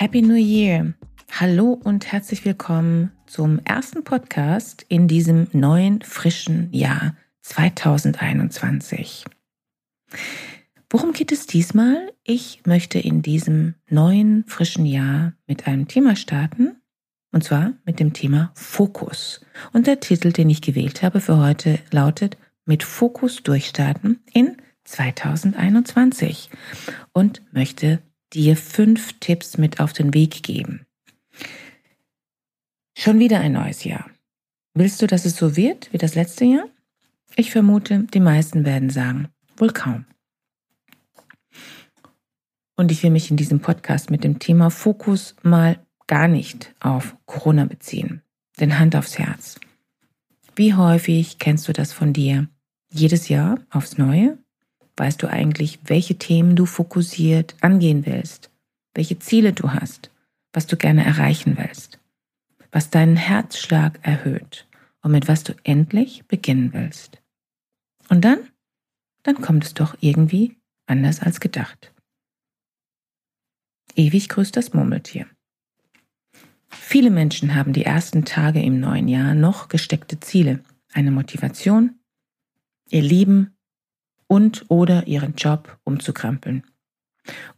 Happy New Year! Hallo und herzlich willkommen zum ersten Podcast in diesem neuen, frischen Jahr 2021. Worum geht es diesmal? Ich möchte in diesem neuen, frischen Jahr mit einem Thema starten, und zwar mit dem Thema Fokus. Und der Titel, den ich gewählt habe für heute, lautet Mit Fokus durchstarten in 2021 und möchte dir fünf Tipps mit auf den Weg geben. Schon wieder ein neues Jahr. Willst du, dass es so wird wie das letzte Jahr? Ich vermute, die meisten werden sagen, wohl kaum. Und ich will mich in diesem Podcast mit dem Thema Fokus mal gar nicht auf Corona beziehen. Denn Hand aufs Herz. Wie häufig kennst du das von dir? Jedes Jahr aufs Neue? Weißt du eigentlich, welche Themen du fokussiert angehen willst, welche Ziele du hast, was du gerne erreichen willst, was deinen Herzschlag erhöht und mit was du endlich beginnen willst. Und dann? Dann kommt es doch irgendwie anders als gedacht. Ewig grüßt das Murmeltier. Viele Menschen haben die ersten Tage im neuen Jahr noch gesteckte Ziele, eine Motivation, ihr Leben und oder ihren Job umzukrempeln.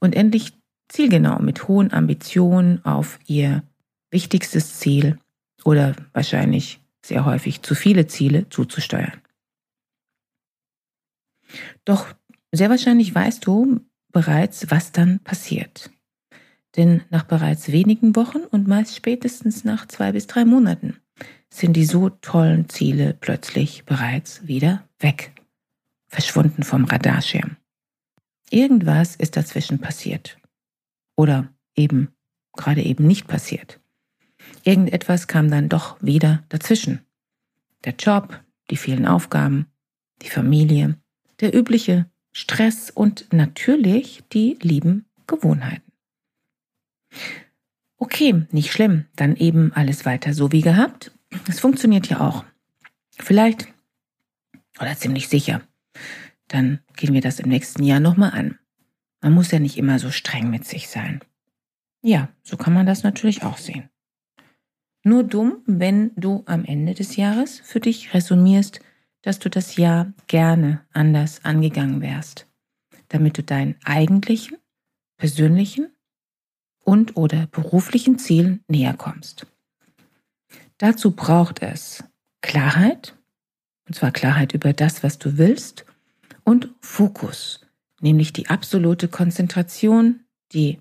Und endlich zielgenau mit hohen Ambitionen auf ihr wichtigstes Ziel oder wahrscheinlich sehr häufig zu viele Ziele zuzusteuern. Doch sehr wahrscheinlich weißt du bereits, was dann passiert. Denn nach bereits wenigen Wochen und meist spätestens nach zwei bis drei Monaten sind die so tollen Ziele plötzlich bereits wieder weg verschwunden vom Radarschirm. Irgendwas ist dazwischen passiert. Oder eben gerade eben nicht passiert. Irgendetwas kam dann doch wieder dazwischen. Der Job, die vielen Aufgaben, die Familie, der übliche Stress und natürlich die lieben Gewohnheiten. Okay, nicht schlimm, dann eben alles weiter so wie gehabt. Es funktioniert ja auch. Vielleicht oder ziemlich sicher dann gehen wir das im nächsten Jahr nochmal an. Man muss ja nicht immer so streng mit sich sein. Ja, so kann man das natürlich auch sehen. Nur dumm, wenn du am Ende des Jahres für dich resümierst, dass du das Jahr gerne anders angegangen wärst, damit du deinen eigentlichen, persönlichen und oder beruflichen Zielen näher kommst. Dazu braucht es Klarheit, und zwar Klarheit über das, was du willst und Fokus, nämlich die absolute Konzentration, die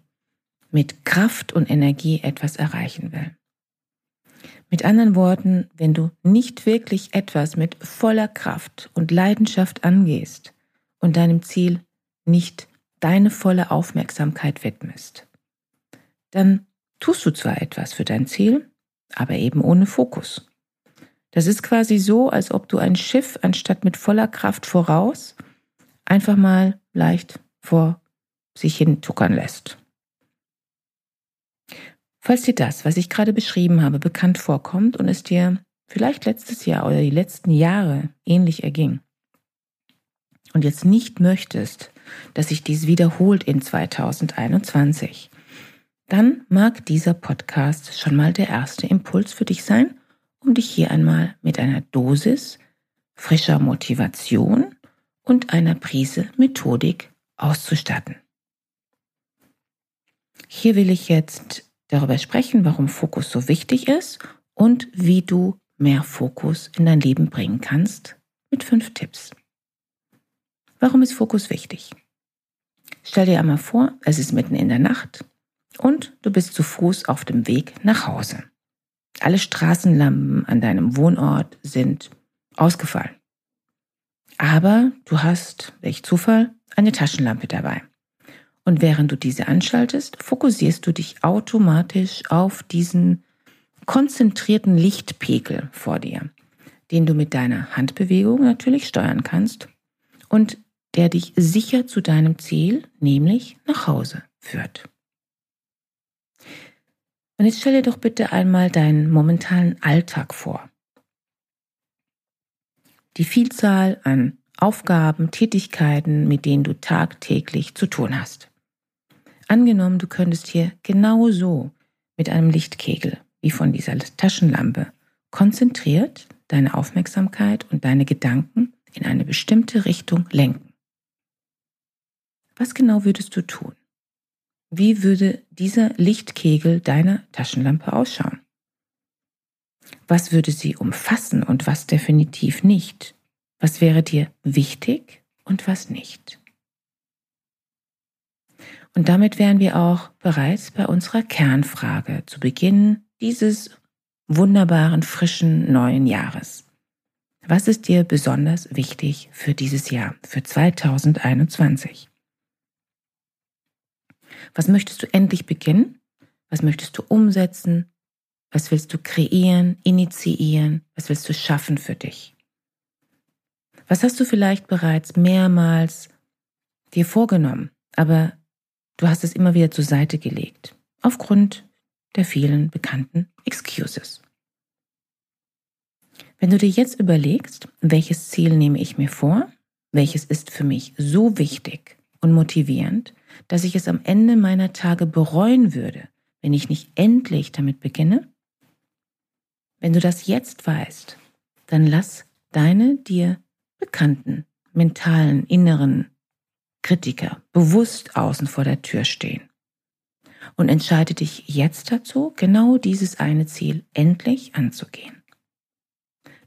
mit Kraft und Energie etwas erreichen will. Mit anderen Worten, wenn du nicht wirklich etwas mit voller Kraft und Leidenschaft angehst und deinem Ziel nicht deine volle Aufmerksamkeit widmest, dann tust du zwar etwas für dein Ziel, aber eben ohne Fokus. Das ist quasi so, als ob du ein Schiff anstatt mit voller Kraft voraus einfach mal leicht vor sich hin tuckern lässt. Falls dir das, was ich gerade beschrieben habe, bekannt vorkommt und es dir vielleicht letztes Jahr oder die letzten Jahre ähnlich erging und jetzt nicht möchtest, dass sich dies wiederholt in 2021, dann mag dieser Podcast schon mal der erste Impuls für dich sein, um dich hier einmal mit einer Dosis frischer Motivation und einer Prise Methodik auszustatten. Hier will ich jetzt darüber sprechen, warum Fokus so wichtig ist und wie du mehr Fokus in dein Leben bringen kannst mit fünf Tipps. Warum ist Fokus wichtig? Stell dir einmal vor, es ist mitten in der Nacht und du bist zu Fuß auf dem Weg nach Hause. Alle Straßenlampen an deinem Wohnort sind ausgefallen. Aber du hast, welch Zufall, eine Taschenlampe dabei. Und während du diese anschaltest, fokussierst du dich automatisch auf diesen konzentrierten Lichtpegel vor dir, den du mit deiner Handbewegung natürlich steuern kannst und der dich sicher zu deinem Ziel, nämlich nach Hause, führt. Und jetzt stell dir doch bitte einmal deinen momentanen Alltag vor. Die Vielzahl an Aufgaben, Tätigkeiten, mit denen du tagtäglich zu tun hast. Angenommen, du könntest hier genauso mit einem Lichtkegel wie von dieser Taschenlampe konzentriert deine Aufmerksamkeit und deine Gedanken in eine bestimmte Richtung lenken. Was genau würdest du tun? Wie würde dieser Lichtkegel deiner Taschenlampe ausschauen? Was würde sie umfassen und was definitiv nicht? Was wäre dir wichtig und was nicht? Und damit wären wir auch bereits bei unserer Kernfrage zu Beginn dieses wunderbaren, frischen neuen Jahres. Was ist dir besonders wichtig für dieses Jahr, für 2021? Was möchtest du endlich beginnen? Was möchtest du umsetzen? Was willst du kreieren, initiieren? Was willst du schaffen für dich? Was hast du vielleicht bereits mehrmals dir vorgenommen, aber du hast es immer wieder zur Seite gelegt, aufgrund der vielen bekannten Excuses. Wenn du dir jetzt überlegst, welches Ziel nehme ich mir vor, welches ist für mich so wichtig und motivierend, dass ich es am Ende meiner Tage bereuen würde, wenn ich nicht endlich damit beginne? Wenn du das jetzt weißt, dann lass deine dir bekannten mentalen inneren Kritiker bewusst außen vor der Tür stehen und entscheide dich jetzt dazu, genau dieses eine Ziel endlich anzugehen.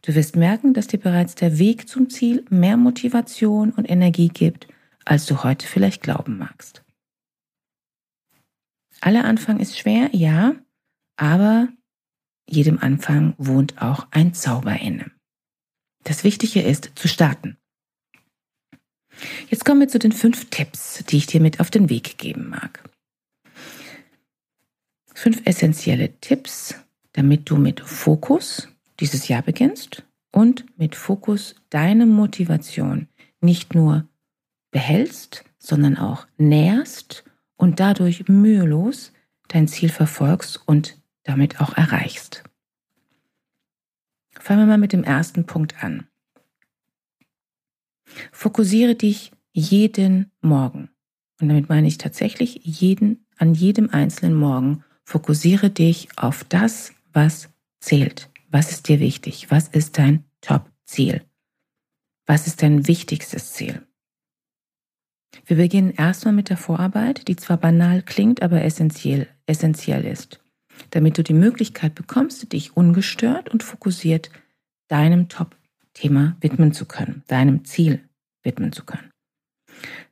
Du wirst merken, dass dir bereits der Weg zum Ziel mehr Motivation und Energie gibt, als du heute vielleicht glauben magst. Aller Anfang ist schwer, ja, aber jedem Anfang wohnt auch ein Zauber inne. Das Wichtige ist zu starten. Jetzt kommen wir zu den fünf Tipps, die ich dir mit auf den Weg geben mag. Fünf essentielle Tipps, damit du mit Fokus dieses Jahr beginnst und mit Fokus deine Motivation nicht nur behältst, sondern auch nährst und dadurch mühelos dein Ziel verfolgst und damit auch erreichst. Fangen wir mal mit dem ersten Punkt an. Fokussiere dich jeden Morgen. Und damit meine ich tatsächlich jeden, an jedem einzelnen Morgen, fokussiere dich auf das, was zählt. Was ist dir wichtig? Was ist dein Top-Ziel? Was ist dein wichtigstes Ziel? Wir beginnen erstmal mit der Vorarbeit, die zwar banal klingt, aber essentiell, essentiell ist, damit du die Möglichkeit bekommst, dich ungestört und fokussiert deinem Top-Thema widmen zu können, deinem Ziel widmen zu können.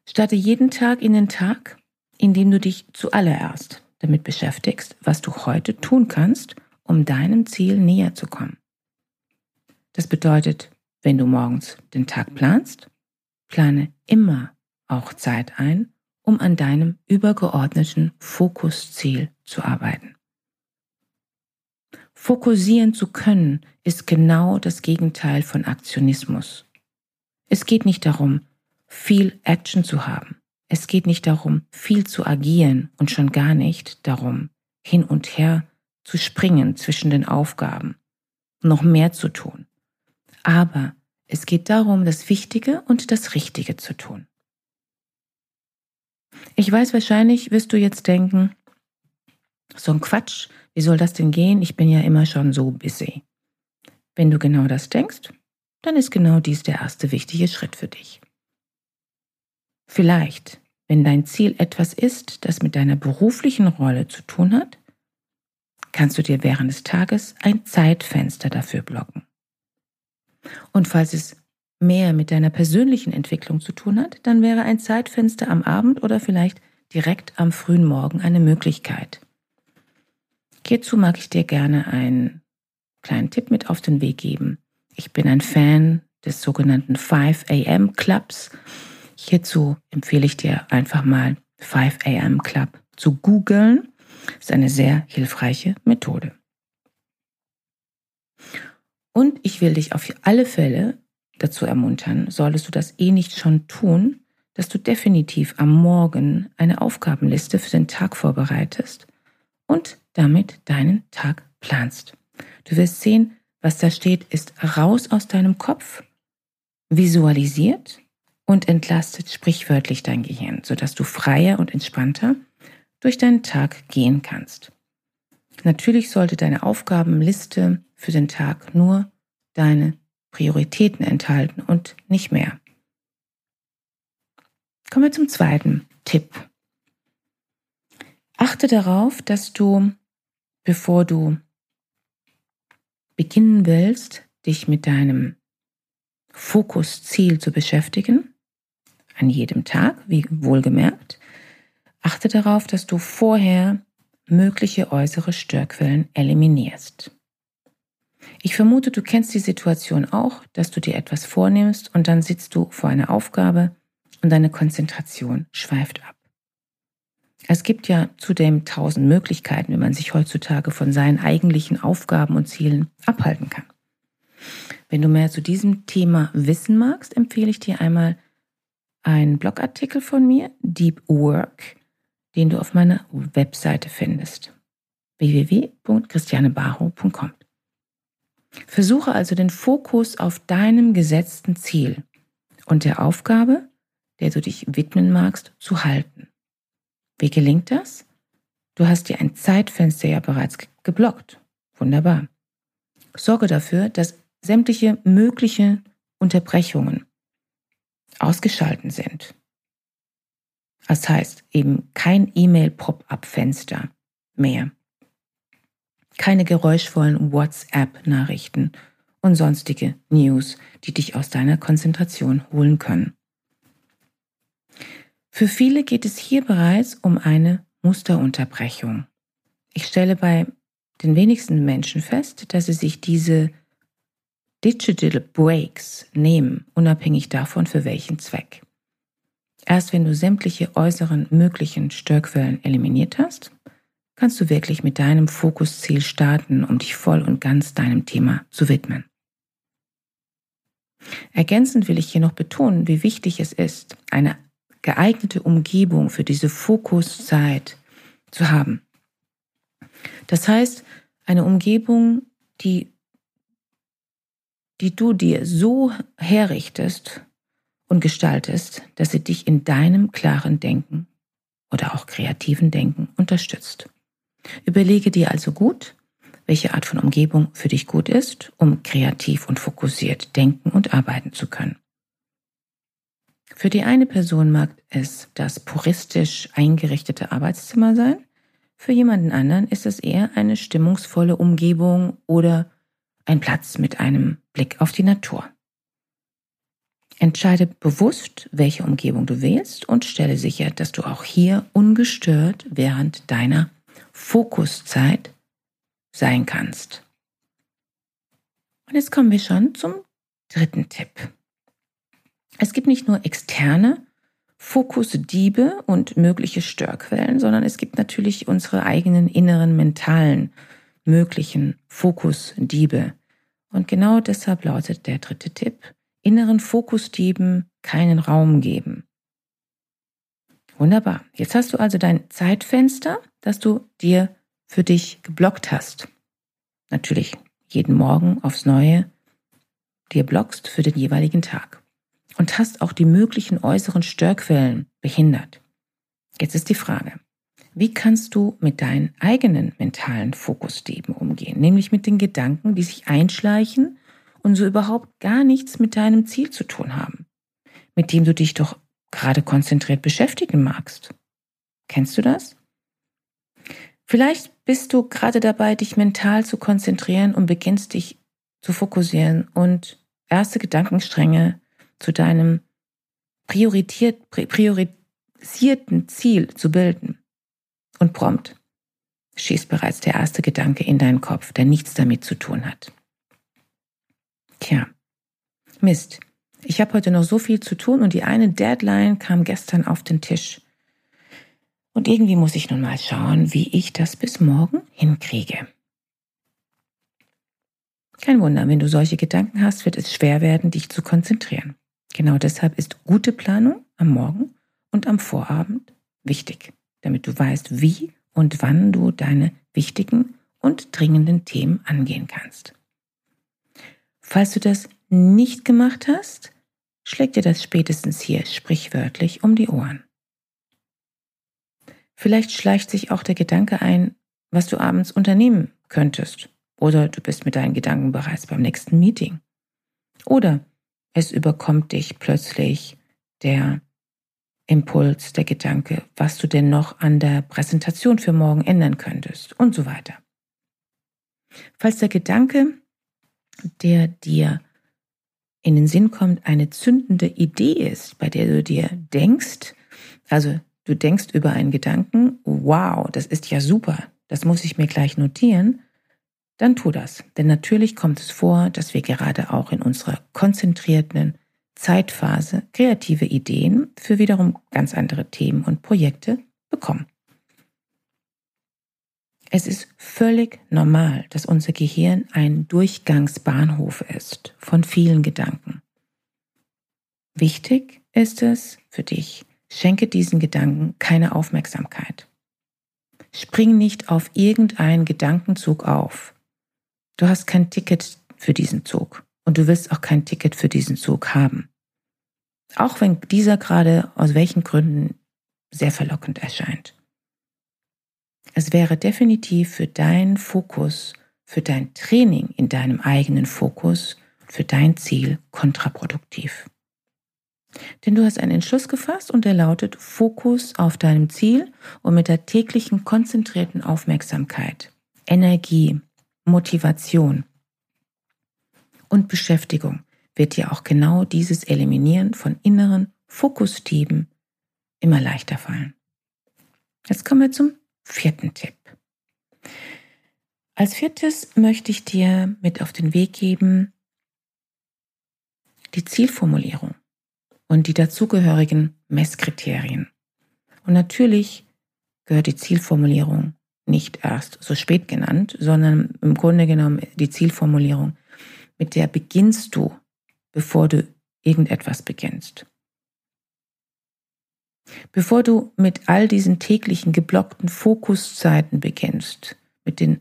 Starte jeden Tag in den Tag, indem du dich zuallererst damit beschäftigst, was du heute tun kannst, um deinem Ziel näher zu kommen. Das bedeutet, wenn du morgens den Tag planst, plane immer auch Zeit ein, um an deinem übergeordneten Fokusziel zu arbeiten. Fokussieren zu können ist genau das Gegenteil von Aktionismus. Es geht nicht darum, viel Action zu haben. Es geht nicht darum, viel zu agieren und schon gar nicht darum, hin und her zu springen zwischen den Aufgaben, noch mehr zu tun. Aber es geht darum, das Wichtige und das Richtige zu tun. Ich weiß, wahrscheinlich wirst du jetzt denken, so ein Quatsch, wie soll das denn gehen? Ich bin ja immer schon so busy. Wenn du genau das denkst, dann ist genau dies der erste wichtige Schritt für dich. Vielleicht, wenn dein Ziel etwas ist, das mit deiner beruflichen Rolle zu tun hat, kannst du dir während des Tages ein Zeitfenster dafür blocken. Und falls es mehr mit deiner persönlichen Entwicklung zu tun hat, dann wäre ein Zeitfenster am Abend oder vielleicht direkt am frühen Morgen eine Möglichkeit. Hierzu mag ich dir gerne einen kleinen Tipp mit auf den Weg geben. Ich bin ein Fan des sogenannten 5 AM Clubs. Hierzu empfehle ich dir einfach mal 5 AM Club zu googeln. Ist eine sehr hilfreiche Methode. Und ich will dich auf alle Fälle dazu ermuntern, solltest du das eh nicht schon tun, dass du definitiv am Morgen eine Aufgabenliste für den Tag vorbereitest und damit deinen Tag planst. Du wirst sehen, was da steht, ist raus aus deinem Kopf, visualisiert und entlastet sprichwörtlich dein Gehirn, sodass du freier und entspannter durch deinen Tag gehen kannst. Natürlich sollte deine Aufgabenliste für den Tag nur deine Prioritäten enthalten und nicht mehr. Kommen wir zum zweiten Tipp. Achte darauf, dass du, bevor du beginnen willst, dich mit deinem Fokusziel zu beschäftigen, an jedem Tag, wie wohlgemerkt, achte darauf, dass du vorher mögliche äußere Störquellen eliminierst. Ich vermute, du kennst die Situation auch, dass du dir etwas vornimmst und dann sitzt du vor einer Aufgabe und deine Konzentration schweift ab. Es gibt ja zudem tausend Möglichkeiten, wie man sich heutzutage von seinen eigentlichen Aufgaben und Zielen abhalten kann. Wenn du mehr zu diesem Thema wissen magst, empfehle ich dir einmal einen Blogartikel von mir, Deep Work, den du auf meiner Webseite findest www.christianebarho.com. Versuche also den Fokus auf deinem gesetzten Ziel und der Aufgabe, der du dich widmen magst, zu halten. Wie gelingt das? Du hast dir ein Zeitfenster ja bereits geblockt. Wunderbar. Sorge dafür, dass sämtliche mögliche Unterbrechungen ausgeschalten sind. Das heißt eben kein E-Mail-Pop-up-Fenster mehr keine geräuschvollen WhatsApp-Nachrichten und sonstige News, die dich aus deiner Konzentration holen können. Für viele geht es hier bereits um eine Musterunterbrechung. Ich stelle bei den wenigsten Menschen fest, dass sie sich diese Digital Breaks nehmen, unabhängig davon, für welchen Zweck. Erst wenn du sämtliche äußeren möglichen Störquellen eliminiert hast, kannst du wirklich mit deinem Fokusziel starten, um dich voll und ganz deinem Thema zu widmen. Ergänzend will ich hier noch betonen, wie wichtig es ist, eine geeignete Umgebung für diese Fokuszeit zu haben. Das heißt, eine Umgebung, die, die du dir so herrichtest und gestaltest, dass sie dich in deinem klaren Denken oder auch kreativen Denken unterstützt. Überlege dir also gut, welche Art von Umgebung für dich gut ist, um kreativ und fokussiert denken und arbeiten zu können. Für die eine Person mag es das puristisch eingerichtete Arbeitszimmer sein, für jemanden anderen ist es eher eine stimmungsvolle Umgebung oder ein Platz mit einem Blick auf die Natur. Entscheide bewusst, welche Umgebung du wählst und stelle sicher, dass du auch hier ungestört während deiner Fokuszeit sein kannst. Und jetzt kommen wir schon zum dritten Tipp. Es gibt nicht nur externe Fokusdiebe und mögliche Störquellen, sondern es gibt natürlich unsere eigenen inneren mentalen möglichen Fokusdiebe. Und genau deshalb lautet der dritte Tipp, inneren Fokusdieben keinen Raum geben. Wunderbar. Jetzt hast du also dein Zeitfenster, das du dir für dich geblockt hast. Natürlich jeden Morgen aufs Neue dir blockst für den jeweiligen Tag. Und hast auch die möglichen äußeren Störquellen behindert. Jetzt ist die Frage, wie kannst du mit deinen eigenen mentalen Fokusdieben umgehen? Nämlich mit den Gedanken, die sich einschleichen und so überhaupt gar nichts mit deinem Ziel zu tun haben. Mit dem du dich doch gerade konzentriert beschäftigen magst. Kennst du das? Vielleicht bist du gerade dabei, dich mental zu konzentrieren und beginnst dich zu fokussieren und erste Gedankenstränge zu deinem priorisiert, priorisierten Ziel zu bilden. Und prompt schießt bereits der erste Gedanke in deinen Kopf, der nichts damit zu tun hat. Tja, Mist, ich habe heute noch so viel zu tun und die eine Deadline kam gestern auf den Tisch. Und irgendwie muss ich nun mal schauen, wie ich das bis morgen hinkriege. Kein Wunder, wenn du solche Gedanken hast, wird es schwer werden, dich zu konzentrieren. Genau deshalb ist gute Planung am Morgen und am Vorabend wichtig, damit du weißt, wie und wann du deine wichtigen und dringenden Themen angehen kannst. Falls du das nicht gemacht hast, schlägt dir das spätestens hier sprichwörtlich um die Ohren. Vielleicht schleicht sich auch der Gedanke ein, was du abends unternehmen könntest. Oder du bist mit deinen Gedanken bereits beim nächsten Meeting. Oder es überkommt dich plötzlich der Impuls, der Gedanke, was du denn noch an der Präsentation für morgen ändern könntest und so weiter. Falls der Gedanke, der dir in den Sinn kommt, eine zündende Idee ist, bei der du dir denkst, also du denkst über einen Gedanken, wow, das ist ja super, das muss ich mir gleich notieren, dann tu das. Denn natürlich kommt es vor, dass wir gerade auch in unserer konzentrierten Zeitphase kreative Ideen für wiederum ganz andere Themen und Projekte bekommen. Es ist völlig normal, dass unser Gehirn ein Durchgangsbahnhof ist von vielen Gedanken. Wichtig ist es für dich, Schenke diesen Gedanken keine Aufmerksamkeit. Spring nicht auf irgendeinen Gedankenzug auf. Du hast kein Ticket für diesen Zug und du willst auch kein Ticket für diesen Zug haben. Auch wenn dieser gerade aus welchen Gründen sehr verlockend erscheint. Es wäre definitiv für deinen Fokus, für dein Training in deinem eigenen Fokus, für dein Ziel kontraproduktiv. Denn du hast einen Entschluss gefasst und er lautet Fokus auf deinem Ziel und mit der täglichen konzentrierten Aufmerksamkeit, Energie, Motivation und Beschäftigung wird dir auch genau dieses Eliminieren von inneren Fokustieben immer leichter fallen. Jetzt kommen wir zum vierten Tipp. Als viertes möchte ich dir mit auf den Weg geben die Zielformulierung und die dazugehörigen Messkriterien. Und natürlich gehört die Zielformulierung nicht erst so spät genannt, sondern im Grunde genommen die Zielformulierung, mit der beginnst du, bevor du irgendetwas beginnst. Bevor du mit all diesen täglichen geblockten Fokuszeiten beginnst, mit den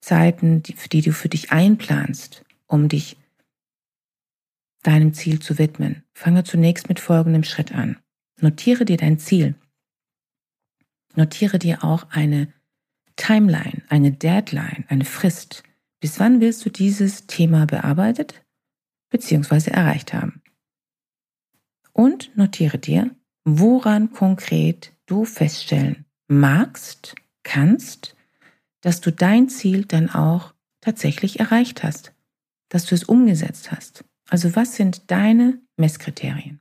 Zeiten, die, die du für dich einplanst, um dich deinem Ziel zu widmen. Fange zunächst mit folgendem Schritt an. Notiere dir dein Ziel. Notiere dir auch eine Timeline, eine Deadline, eine Frist. Bis wann willst du dieses Thema bearbeitet bzw. erreicht haben? Und notiere dir, woran konkret du feststellen magst, kannst, dass du dein Ziel dann auch tatsächlich erreicht hast, dass du es umgesetzt hast. Also was sind deine Messkriterien?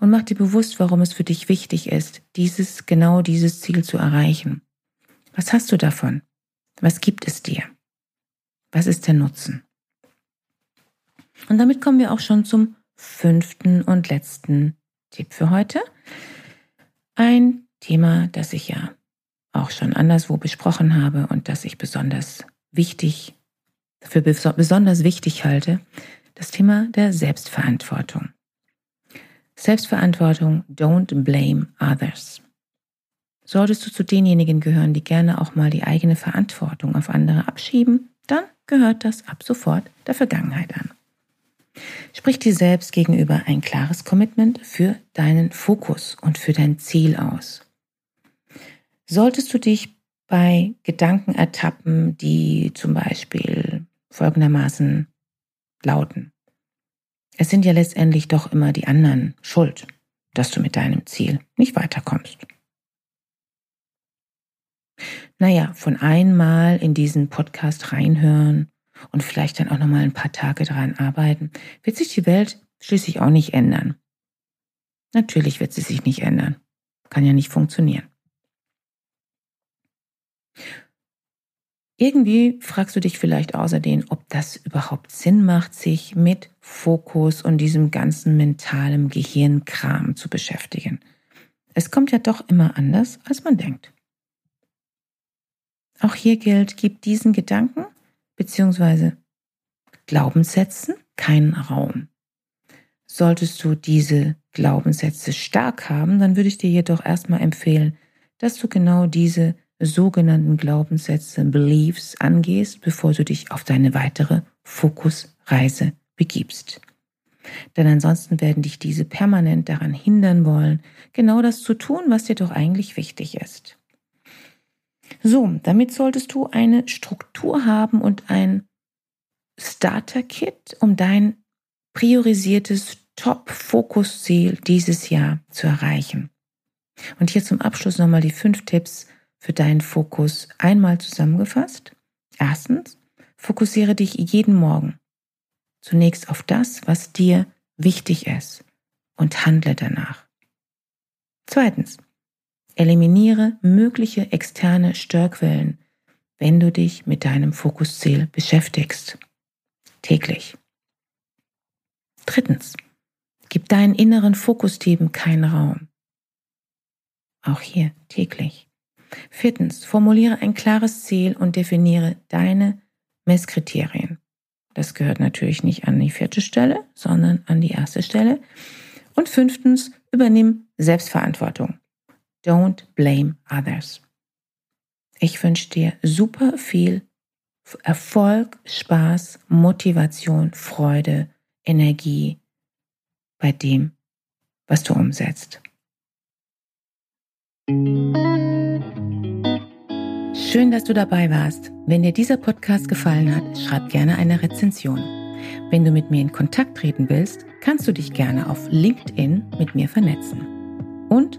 Und mach dir bewusst, warum es für dich wichtig ist, dieses, genau dieses Ziel zu erreichen. Was hast du davon? Was gibt es dir? Was ist der Nutzen? Und damit kommen wir auch schon zum fünften und letzten Tipp für heute. Ein Thema, das ich ja auch schon anderswo besprochen habe und das ich besonders wichtig für besonders wichtig halte, das Thema der Selbstverantwortung. Selbstverantwortung, don't blame others. Solltest du zu denjenigen gehören, die gerne auch mal die eigene Verantwortung auf andere abschieben, dann gehört das ab sofort der Vergangenheit an. Sprich dir selbst gegenüber ein klares Commitment für deinen Fokus und für dein Ziel aus. Solltest du dich bei Gedanken ertappen, die zum Beispiel folgendermaßen lauten. Es sind ja letztendlich doch immer die anderen schuld, dass du mit deinem Ziel nicht weiterkommst. Naja, von einmal in diesen Podcast reinhören und vielleicht dann auch nochmal ein paar Tage dran arbeiten, wird sich die Welt schließlich auch nicht ändern. Natürlich wird sie sich nicht ändern. Kann ja nicht funktionieren. Irgendwie fragst du dich vielleicht außerdem, ob das überhaupt Sinn macht, sich mit Fokus und diesem ganzen mentalen Gehirnkram zu beschäftigen. Es kommt ja doch immer anders, als man denkt. Auch hier gilt, gib diesen Gedanken bzw. Glaubenssätzen keinen Raum. Solltest du diese Glaubenssätze stark haben, dann würde ich dir jedoch erstmal empfehlen, dass du genau diese sogenannten Glaubenssätze, Beliefs angehst, bevor du dich auf deine weitere Fokusreise begibst. Denn ansonsten werden dich diese permanent daran hindern wollen, genau das zu tun, was dir doch eigentlich wichtig ist. So, damit solltest du eine Struktur haben und ein Starter-Kit, um dein priorisiertes Top-Fokus-Ziel dieses Jahr zu erreichen. Und hier zum Abschluss nochmal die fünf Tipps für deinen Fokus einmal zusammengefasst. Erstens, fokussiere dich jeden Morgen zunächst auf das, was dir wichtig ist und handle danach. Zweitens, eliminiere mögliche externe Störquellen, wenn du dich mit deinem Fokusziel beschäftigst. Täglich. Drittens, gib deinen inneren Fokusthemen keinen Raum. Auch hier täglich. Viertens, formuliere ein klares Ziel und definiere deine Messkriterien. Das gehört natürlich nicht an die vierte Stelle, sondern an die erste Stelle. Und fünftens, übernimm Selbstverantwortung. Don't blame others. Ich wünsche dir super viel Erfolg, Spaß, Motivation, Freude, Energie bei dem, was du umsetzt. Schön, dass du dabei warst. Wenn dir dieser Podcast gefallen hat, schreib gerne eine Rezension. Wenn du mit mir in Kontakt treten willst, kannst du dich gerne auf LinkedIn mit mir vernetzen. Und